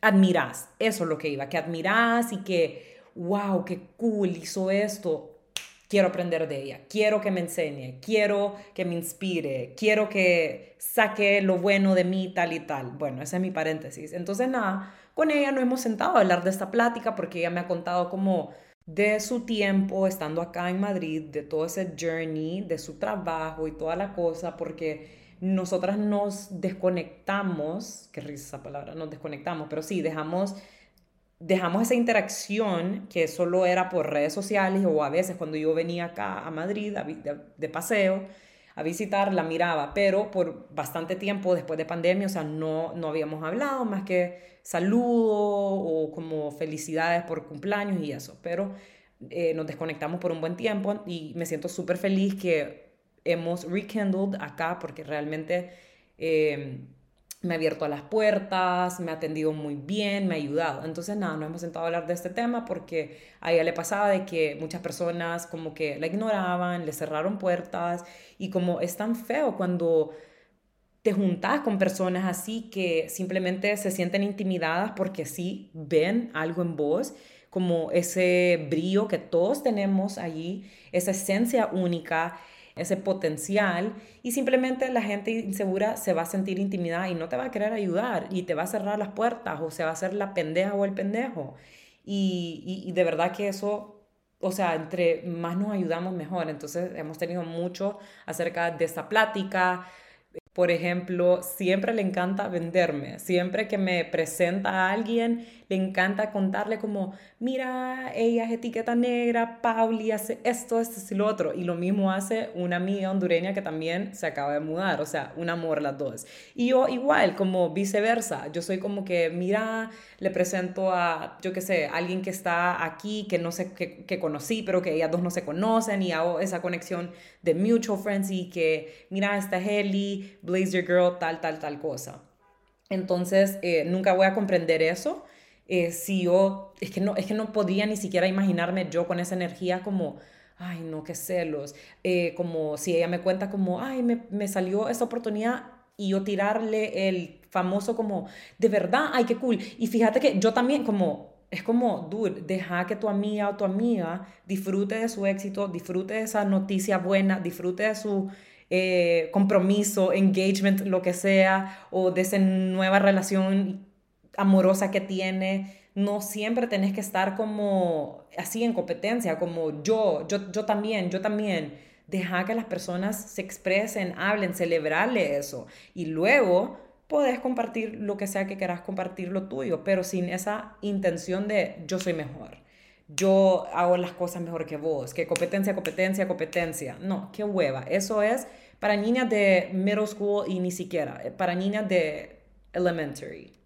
admiras. Eso es lo que iba, que admiras y que, wow, qué cool hizo esto. Quiero aprender de ella, quiero que me enseñe, quiero que me inspire, quiero que saque lo bueno de mí, tal y tal. Bueno, ese es mi paréntesis. Entonces, nada, con ella no hemos sentado a hablar de esta plática porque ella me ha contado como de su tiempo estando acá en Madrid, de todo ese journey, de su trabajo y toda la cosa, porque nosotras nos desconectamos, qué risa esa palabra, nos desconectamos, pero sí, dejamos, dejamos esa interacción que solo era por redes sociales o a veces cuando yo venía acá a Madrid de, paseo a visitar, la miraba, pero por bastante tiempo después de pandemia, o sea, no, no habíamos hablado más que saludo o como felicidades por cumpleaños y eso, pero eh, nos desconectamos por un buen tiempo y me siento súper feliz que hemos rekindled acá porque realmente eh, me ha abierto las puertas, me ha atendido muy bien, me ha ayudado. Entonces, nada, nos hemos sentado a hablar de este tema porque a ella le pasaba de que muchas personas como que la ignoraban, le cerraron puertas y como es tan feo cuando te juntas con personas así que simplemente se sienten intimidadas porque sí ven algo en vos, como ese brillo que todos tenemos allí, esa esencia única ese potencial y simplemente la gente insegura se va a sentir intimidada y no te va a querer ayudar y te va a cerrar las puertas o se va a hacer la pendeja o el pendejo. Y, y, de verdad que eso, o sea, entre más nos ayudamos mejor. Entonces hemos tenido mucho acerca de esta plática, por ejemplo, siempre le encanta venderme. Siempre que me presenta a alguien, le encanta contarle como, mira, ella es etiqueta negra, Pauli hace esto, esto y lo otro. Y lo mismo hace una amiga hondureña que también se acaba de mudar. O sea, un amor las dos. Y yo igual, como viceversa. Yo soy como que, mira, le presento a, yo qué sé, alguien que está aquí, que no sé, que, que conocí, pero que ellas dos no se conocen y hago esa conexión de mutual friends y que, mira, esta es Ellie, Blazer Girl, tal, tal, tal cosa. Entonces, eh, nunca voy a comprender eso. Eh, si yo, es que, no, es que no podía ni siquiera imaginarme yo con esa energía como, ay, no, qué celos. Eh, como si ella me cuenta como, ay, me, me salió esa oportunidad y yo tirarle el famoso como, de verdad, ay, qué cool. Y fíjate que yo también como, es como, dude, deja que tu amiga o tu amiga disfrute de su éxito, disfrute de esa noticia buena, disfrute de su eh, compromiso, engagement, lo que sea, o de esa nueva relación amorosa que tiene. No siempre tenés que estar como así en competencia, como yo, yo, yo también, yo también. Deja que las personas se expresen, hablen, celebrarle eso. Y luego podés compartir lo que sea que quieras compartir lo tuyo, pero sin esa intención de yo soy mejor. yo hago las cosas mejor que vos, que competencia, competencia, competencia. No, qué hueva. Eso es para niñas de middle school y ni siquiera, eh, para niñas de elementary.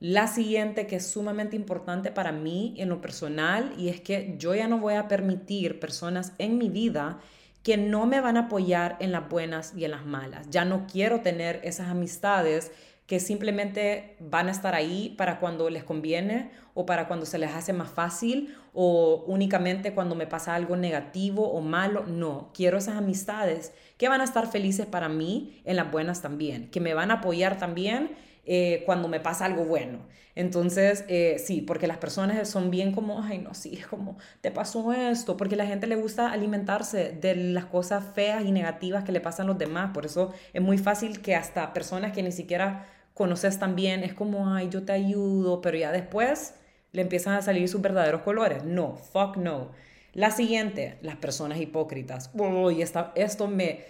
La siguiente que es sumamente importante para mí en lo personal y es que yo ya no voy a permitir personas en mi vida que no me van a apoyar en las buenas y en las malas. Ya no quiero tener esas amistades que simplemente van a estar ahí para cuando les conviene o para cuando se les hace más fácil o únicamente cuando me pasa algo negativo o malo. No, quiero esas amistades que van a estar felices para mí en las buenas también, que me van a apoyar también eh, cuando me pasa algo bueno. Entonces, eh, sí, porque las personas son bien como, ay, no, sí, es como, te pasó esto, porque la gente le gusta alimentarse de las cosas feas y negativas que le pasan a los demás. Por eso es muy fácil que hasta personas que ni siquiera conoces también, es como, ay, yo te ayudo, pero ya después le empiezan a salir sus verdaderos colores. No, fuck no. La siguiente, las personas hipócritas. Uy, esto me...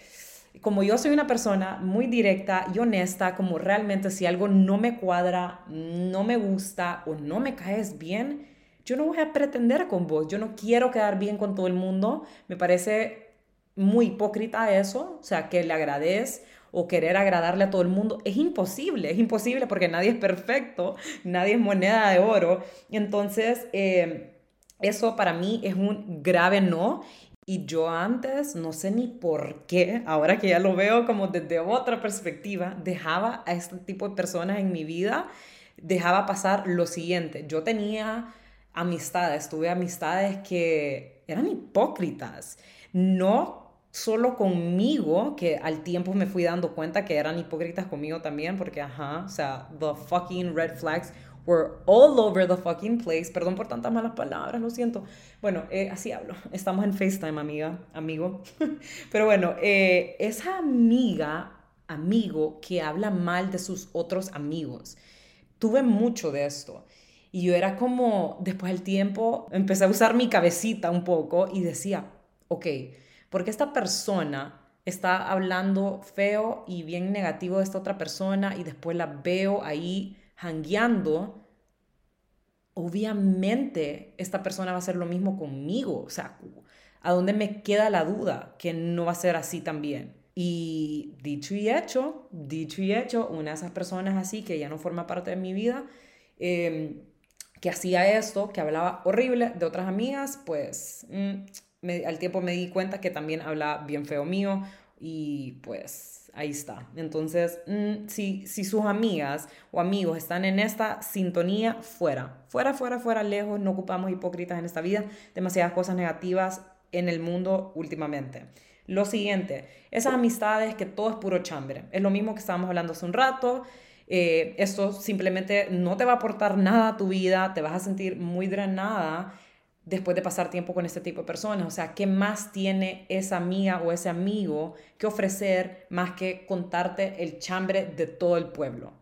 Como yo soy una persona muy directa y honesta, como realmente si algo no me cuadra, no me gusta o no me caes bien, yo no voy a pretender con vos. Yo no quiero quedar bien con todo el mundo. Me parece muy hipócrita eso, o sea, que le agradeces o querer agradarle a todo el mundo. Es imposible, es imposible porque nadie es perfecto, nadie es moneda de oro. Entonces, eh, eso para mí es un grave no. Y yo antes, no sé ni por qué, ahora que ya lo veo como desde otra perspectiva, dejaba a este tipo de personas en mi vida, dejaba pasar lo siguiente. Yo tenía amistades, tuve amistades que eran hipócritas. No solo conmigo, que al tiempo me fui dando cuenta que eran hipócritas conmigo también, porque, ajá, o sea, the fucking red flags were all over the fucking place. Perdón por tantas malas palabras, lo siento. Bueno, eh, así hablo. Estamos en FaceTime, amiga, amigo. Pero bueno, eh, esa amiga, amigo que habla mal de sus otros amigos. Tuve mucho de esto. Y yo era como, después del tiempo, empecé a usar mi cabecita un poco y decía, ok, porque esta persona está hablando feo y bien negativo de esta otra persona y después la veo ahí hangueando, obviamente esta persona va a hacer lo mismo conmigo. O sea, ¿a dónde me queda la duda que no va a ser así también? Y dicho y hecho, dicho y hecho, una de esas personas así que ya no forma parte de mi vida, em, que hacía esto, que hablaba horrible de otras amigas, pues mm, al tiempo me di cuenta que también habla bien feo mío y pues ahí está. Entonces, mm, si, si sus amigas o amigos están en esta sintonía, fuera, fuera, fuera, fuera, lejos, no ocupamos hipócritas en esta vida, demasiadas cosas negativas en el mundo últimamente. Lo siguiente, esas amistades que todo es puro chambre. Es lo mismo que estábamos hablando hace un rato. Eh, esto simplemente no te va a aportar nada a tu vida, te vas a sentir muy drenada después de pasar tiempo con este tipo de personas. O sea, ¿qué más tiene esa amiga o ese amigo que ofrecer más que contarte el chambre de todo el pueblo?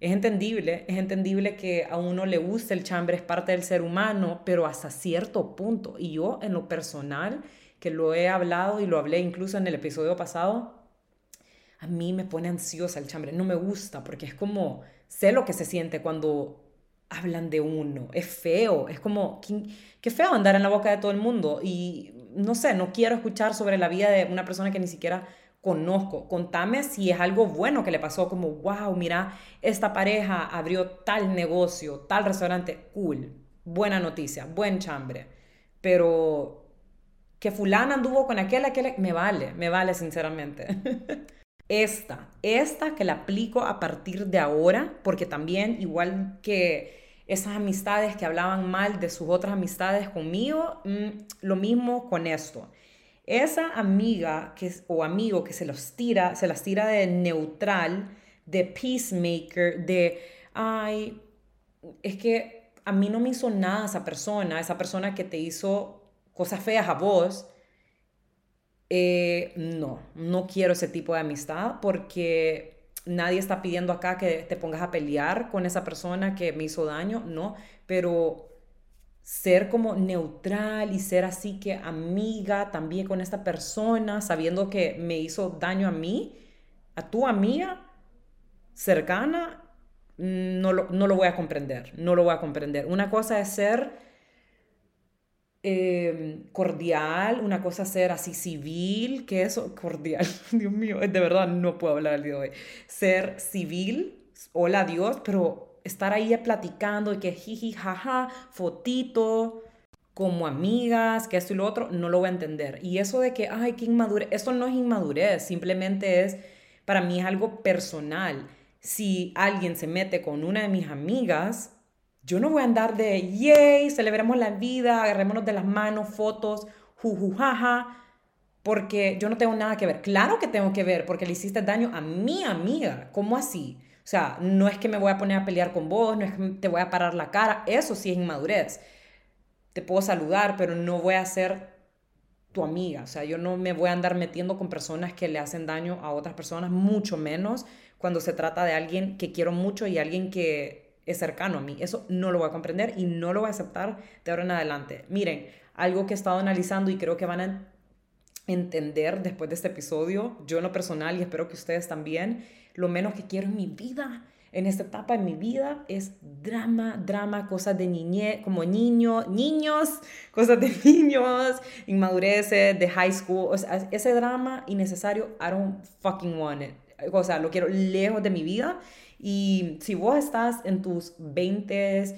Es entendible, es entendible que a uno le guste el chambre, es parte del ser humano, pero hasta cierto punto. Y yo en lo personal, que lo he hablado y lo hablé incluso en el episodio pasado, a mí me pone ansiosa el chambre, no me gusta porque es como, sé lo que se siente cuando hablan de uno. Es feo, es como, qué, feo andar en la boca de todo el mundo. Y no sé, no quiero escuchar sobre la vida de una persona que ni siquiera conozco. Contame si es algo bueno que le pasó, como, wow, mira, esta pareja abrió tal negocio, tal restaurante, cool, buena noticia, buen chambre. Pero que fulana anduvo con aquel, aquel, me vale, me vale sinceramente. esta, esta que la aplico a partir de ahora, porque también igual que esas amistades que hablaban mal de sus otras amistades conmigo, mm, lo mismo con esto. Esa amiga que, o amigo que se los tira, se las tira de neutral, de peacemaker, de, ay, es que a mí no me hizo nada esa persona, esa persona que te hizo cosas feas a vos, eh, no, no quiero ese tipo de amistad porque nadie está pidiendo acá que te pongas a pelear con esa persona que me hizo daño, no, pero ser como neutral y ser así que amiga también con esta persona, sabiendo que me hizo daño a mí, a tu amiga cercana, no lo, no lo voy a comprender, no lo voy a comprender. Una cosa es ser em, cordial, una cosa ser así civil, que eso, cordial, Dios mío, de verdad no puedo hablar el día de hoy. Ser civil, hola Dios, pero estar ahí platicando y que jiji, jaja, fotito, como amigas, que esto y lo otro, no lo voy a entender. Y eso de que, ay, qué inmadurez, esto no es inmadurez, simplemente es, para mí es algo personal. Si alguien se mete con una de mis amigas, yo no voy a andar de, yay, celebremos la vida, agarrémonos de las manos, fotos, jujujaja, porque yo no tengo nada que ver. Claro que tengo que ver, porque le hiciste daño a mi amiga. ¿Cómo así? O sea, no es que me voy a poner a pelear con vos, no es que te voy a parar la cara, eso sí es inmadurez. Te puedo saludar, pero no voy a ser tu amiga. O sea, yo no me voy a andar metiendo con personas que le hacen daño a otras personas, mucho menos cuando se trata de alguien que quiero mucho y alguien que es cercano a mí. Eso no lo voy a comprender y no lo voy a aceptar de ahora en adelante. Miren, algo que he estado analizando y creo que van a entender después de este episodio, yo en lo personal y espero que ustedes también, lo menos que quiero en mi vida, en esta etapa de mi vida, es drama, drama, cosas de niñez, como niño, niños, cosas de niños, inmadureces, de high school, ese drama innecesario, I don't fucking want it. O sea, lo quiero lejos de mi vida y si vos estás en tus 20,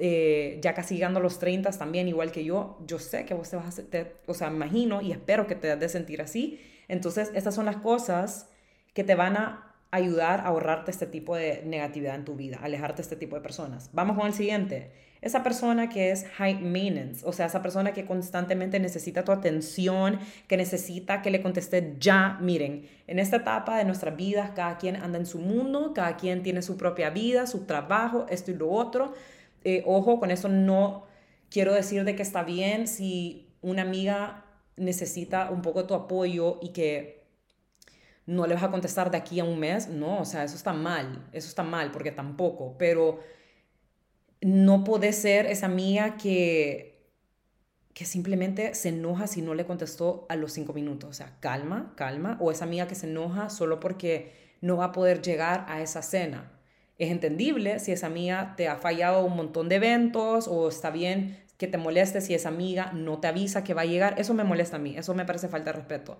eh, ya casi llegando a los 30 también, igual que yo, yo sé que vos te vas a, hacer, o sea, imagino y espero que te des de sentir así. Entonces, estas son las cosas que te van a ayudar a ahorrarte este tipo de negatividad en tu vida, alejarte de este tipo de personas. Vamos con el siguiente. Esa persona que es high maintenance, o sea, esa persona que constantemente necesita tu atención, que necesita que le conteste ya. Miren, en esta etapa de nuestras vidas, cada quien anda en su mundo, cada quien tiene su propia vida, su trabajo, esto y lo otro. Eh, ojo, con eso no quiero decir de que está bien si una amiga necesita un poco tu apoyo y que no le vas a contestar de aquí a un mes, no, o sea, eso está mal, eso está mal, porque tampoco, pero no puede ser esa amiga que, que simplemente se enoja si no le contestó a los cinco minutos. O sea, calma, calma. O esa amiga que se enoja solo porque no va a poder llegar a esa cena. Es entendible si esa amiga te ha fallado un montón de eventos o está bien que te moleste si esa amiga no te avisa que va a llegar. Eso me molesta a mí, eso me parece falta de respeto.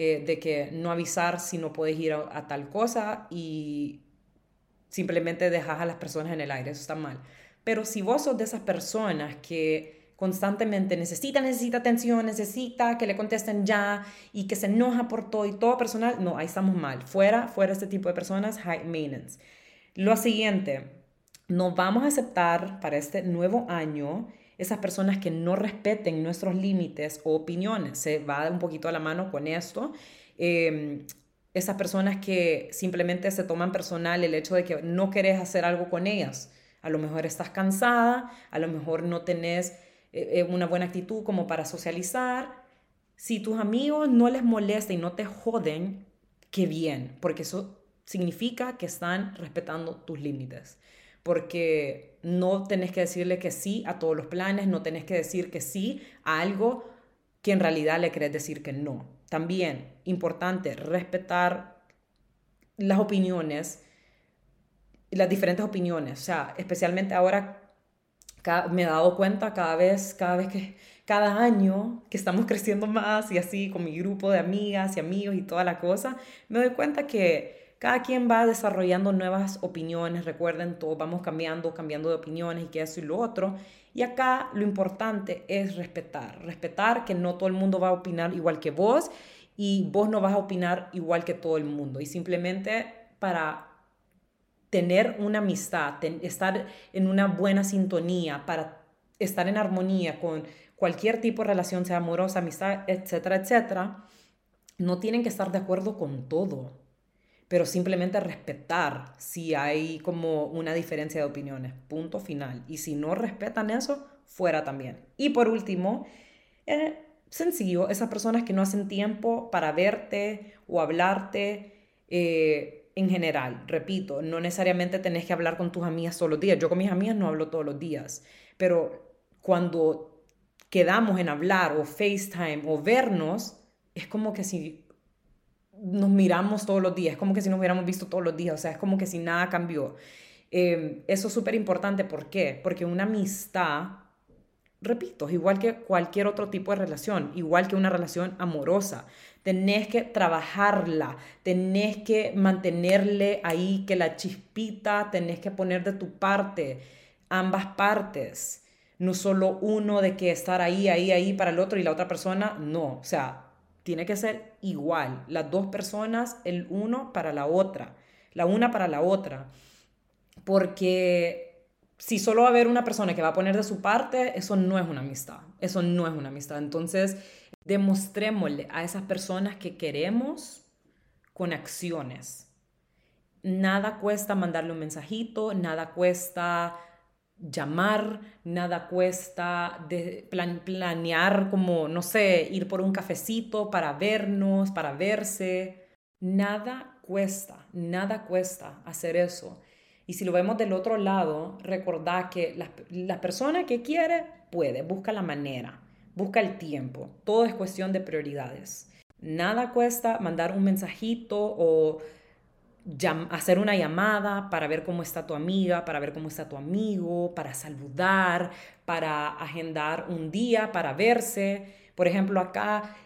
Eh, de que no avisar si no puedes ir a, tal cosa y simplemente dejas a las personas en el aire, eso está mal. Pero si vos sos de esas personas que constantemente necesita, necesita atención, necesita que le contesten ya y que se enoja por todo y todo personal, no, ahí estamos mal. Fuera, fuera este tipo de personas, high maintenance. Lo siguiente, no vamos a aceptar para este nuevo año esas personas que no respeten nuestros límites o opiniones. Se va un poquito a la mano con esto. Em, esas personas que simplemente se toman personal el hecho de que no querés hacer algo con ellas. A lo mejor estás cansada, a lo mejor no tenés eh, eh, una buena actitud como para socializar. Si tus amigos no les molesta y no te joden, qué bien, porque eso significa que están respetando tus límites. Porque no tenés que decirle que sí a todos los planes, no tenés que decir que sí a algo que en realidad le querés decir que no. También, importante, respetar las opiniones las diferentes opiniones. O sea, especialmente ahora me he dado cuenta cada vez, cada vez que, cada año que estamos creciendo más y así con mi grupo de amigas y amigos y toda la cosa, me doy cuenta que cada quien va desarrollando nuevas opiniones. Recuerden, todos vamos cambiando, cambiando de opiniones y que eso y lo otro. Y acá lo importante es respetar, respetar que no todo el mundo va a opinar igual que vos y vos no vas a opinar igual que todo el mundo. Y simplemente para tener una amistad, estar en una buena sintonía, para estar en armonía con cualquier tipo de relación, sea amorosa, amistad, etcétera, etcétera, no tienen que estar de acuerdo con todo, pero simplemente respetar si hay como una diferencia de opiniones, punto final. Y si no respetan eso, fuera también. Y por último, sencillo, esas personas que no hacen tiempo para verte o hablarte, eh, en general, repito, no necesariamente tenés que hablar con tus amigas todos los días. Yo con mis amigas no hablo todos los días, pero cuando quedamos en hablar o FaceTime o vernos, es como que si nos miramos todos los días, es como que si nos hubiéramos visto todos los días, o sea, es como que si nada cambió. Em, eso es súper importante, ¿por qué? Porque una amistad repito, igual que cualquier otro tipo de relación, igual que una relación amorosa. Tenés que trabajarla, tenés que mantenerle ahí que la chispita, tenés que poner de tu parte, ambas partes. No solo uno de que estar ahí, ahí, ahí para el otro y la otra persona, no. O sea, tiene que ser igual. Las dos personas, el uno para la otra, la una para la otra. Porque si solo va a haber una persona que va a poner de su parte, eso no es una amistad. Eso no es una amistad. Entonces, demostrémosle a esas personas que queremos con acciones. Nada cuesta mandarle un mensajito, nada cuesta llamar, nada cuesta de planear como, no sé, ir por un cafecito para vernos, para verse. Nada cuesta, nada cuesta hacer eso. Y si lo vemos del otro lado, recordad que la, persona que quiere puede, busca la manera, busca el tiempo. Todo es cuestión de prioridades. Nada cuesta mandar un mensajito o hacer una llamada para ver cómo está tu amiga, para ver cómo está tu amigo, para saludar, para agendar un día, para verse. Por ejemplo, acá,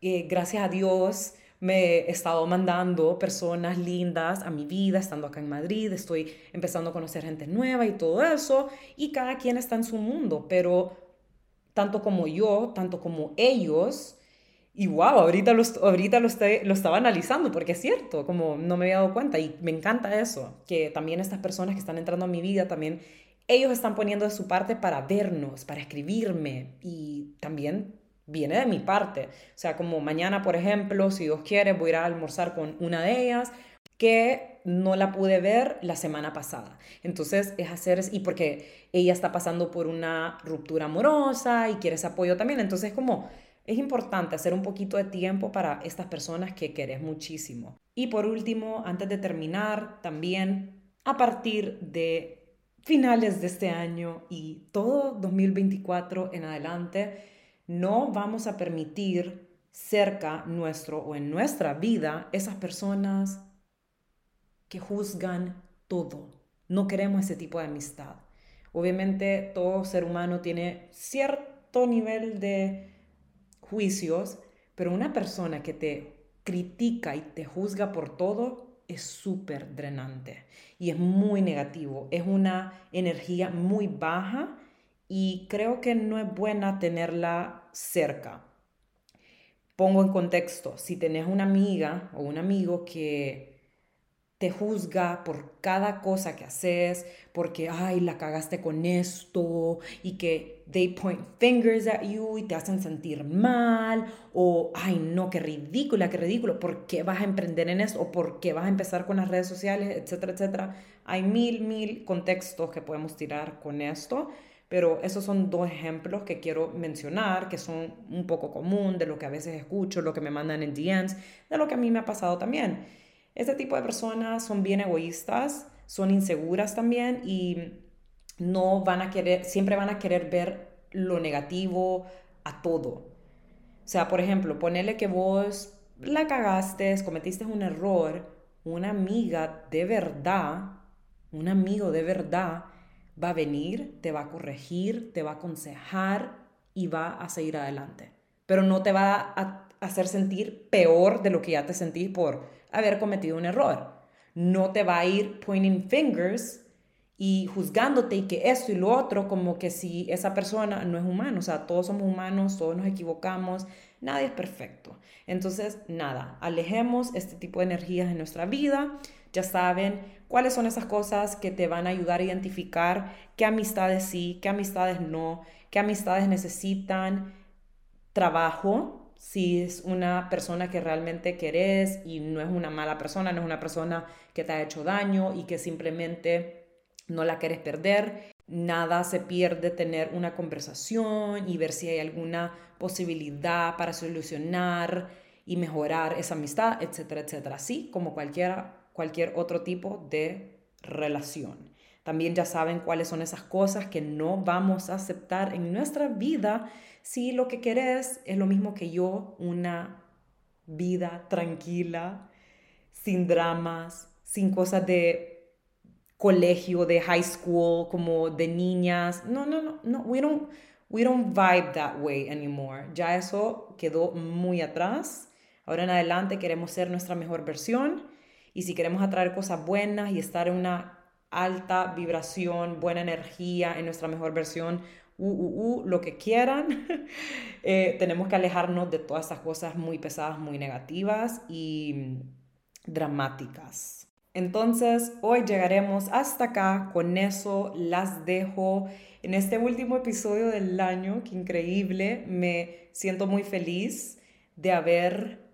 eh, gracias a Dios, me he estado mandando personas lindas a mi vida, estando acá en Madrid, estoy empezando a conocer gente nueva y todo eso, y cada quien está en su mundo, pero tanto como yo, tanto como ellos, y wow, ahorita, lo, ahorita lo, lo estaba analizando porque es cierto, como no me había dado cuenta y me encanta eso, que también estas personas que están entrando a mi vida, también ellos están poniendo de su parte para vernos, para escribirme y también viene de mi parte. O sea, como mañana, por ejemplo, si Dios quiere, voy a ir a almorzar con una de ellas que no la pude ver la semana pasada. Entonces es hacer, y porque ella está pasando por una ruptura amorosa y quiere ese apoyo también. Entonces como es importante hacer un poquito de tiempo para estas personas que querés muchísimo. Y por último, antes de terminar, también a partir de finales de este año y todo 2024 en adelante, no vamos a permitir cerca nuestro o en nuestra vida esas personas que juzgan todo. No queremos ese tipo de amistad. Obviamente todo ser humano tiene cierto nivel de juicios, pero una persona que te critica y te juzga por todo es súper drenante y es muy negativo. Es una energía muy baja y creo que no es buena tenerla cerca. Pongo en contexto, si tenés una amiga o un amigo que te juzga por cada cosa que haces, porque, ay, la cagaste con esto, y que they point fingers at you y te hacen sentir mal, o, ay, no, qué ridícula, qué ridículo, ¿por qué vas a emprender en esto? O ¿por qué vas a empezar con las redes sociales, etcétera, etcétera? Hay mil, mil contextos que podemos tirar con esto, pero esos son dos ejemplos que quiero mencionar, que son un poco común de lo que a veces escucho, lo que me mandan en DMs, de lo que a mí me ha pasado también. Este tipo de personas son bien egoístas, son inseguras también y no van a querer, siempre van a querer ver lo negativo a todo. O sea, por ejemplo, ponerle que vos la cagaste, cometiste un error, una amiga de verdad, un amigo de verdad, va a venir, te va a corregir, te va a aconsejar y va a seguir adelante. Pero no te va a hacer sentir peor de lo que ya te sentís por haber cometido un error. No te va a ir pointing fingers y juzgándote y que esto y lo otro como que si esa persona no es humano, o sea, todos somos humanos, todos nos equivocamos, nadie es perfecto. Entonces, nada, alejemos este tipo de energías en nuestra vida, ya saben cuáles son esas cosas que te van a ayudar a identificar qué amistades sí, qué amistades no, qué amistades necesitan trabajo, si es una persona que realmente querés y no es una mala persona, no es una persona que te ha hecho daño y que simplemente no la quieres perder. Nada se pierde tener una conversación y ver si hay alguna posibilidad para solucionar y mejorar esa amistad, etcétera, etcétera. Así como cualquiera cualquier otro tipo de relación. También ya saben cuáles son esas cosas que no vamos a aceptar en nuestra vida si lo que querés es lo mismo que yo, una vida tranquila, sin dramas, sin cosas de colegio, de high school, como de niñas. No, no, no, no. We don't, we don't vibe that way anymore. Ya eso quedó muy atrás. Ahora en adelante queremos ser nuestra mejor versión y si queremos atraer cosas buenas y estar en una alta vibración, buena energía, en nuestra mejor versión, uh, lo que quieran, eh, tenemos que alejarnos de todas esas cosas muy pesadas, muy negativas y dramáticas. Entonces, hoy llegaremos hasta acá. Con eso las dejo en este último episodio del año. Qué increíble. Me siento muy feliz de haber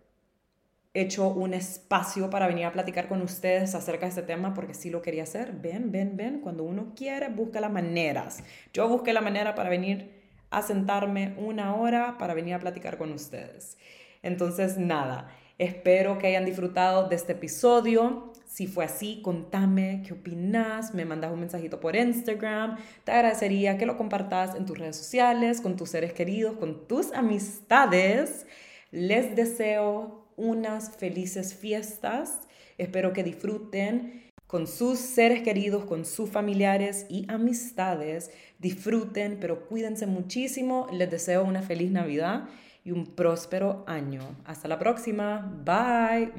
hecho un espacio para venir a platicar con ustedes acerca de este tema porque sí lo quería hacer. Ven, ven, ven. Cuando uno quiere, busca las maneras. Yo busqué la manera para venir a sentarme una hora para venir a platicar con ustedes. Entonces, nada, espero que hayan disfrutado de este episodio. Si fue así, contame qué opinas, me mandas un mensajito por Instagram. Te agradecería que lo compartas en tus redes sociales, con tus seres queridos, con tus amistades. Les deseo unas felices fiestas. Espero que disfruten con sus seres queridos, con sus familiares y amistades. Disfruten, pero cuídense muchísimo. Les deseo una feliz Navidad y un próspero año. Hasta la próxima. Bye.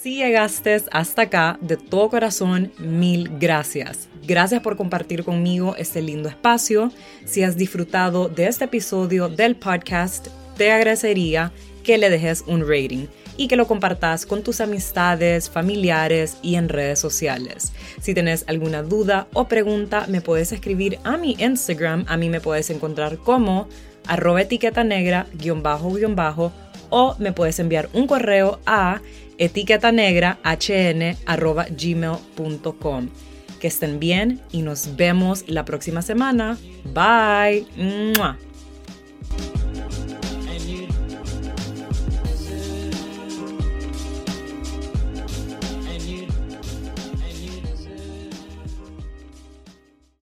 Si llegaste hasta acá, de todo corazón, mil gracias. Gracias por compartir conmigo este lindo espacio. Si has disfrutado de este episodio del podcast, te agradecería que le dejes un rating y que lo compartas con tus amistades, familiares y en redes sociales. Si tienes alguna duda o pregunta, me puedes escribir a mi Instagram. A mí me puedes encontrar como arroba etiqueta negra o me puedes enviar un correo a etiqueta negra hn arroba gmail.com. Que estén bien y nos vemos la próxima semana. Bye.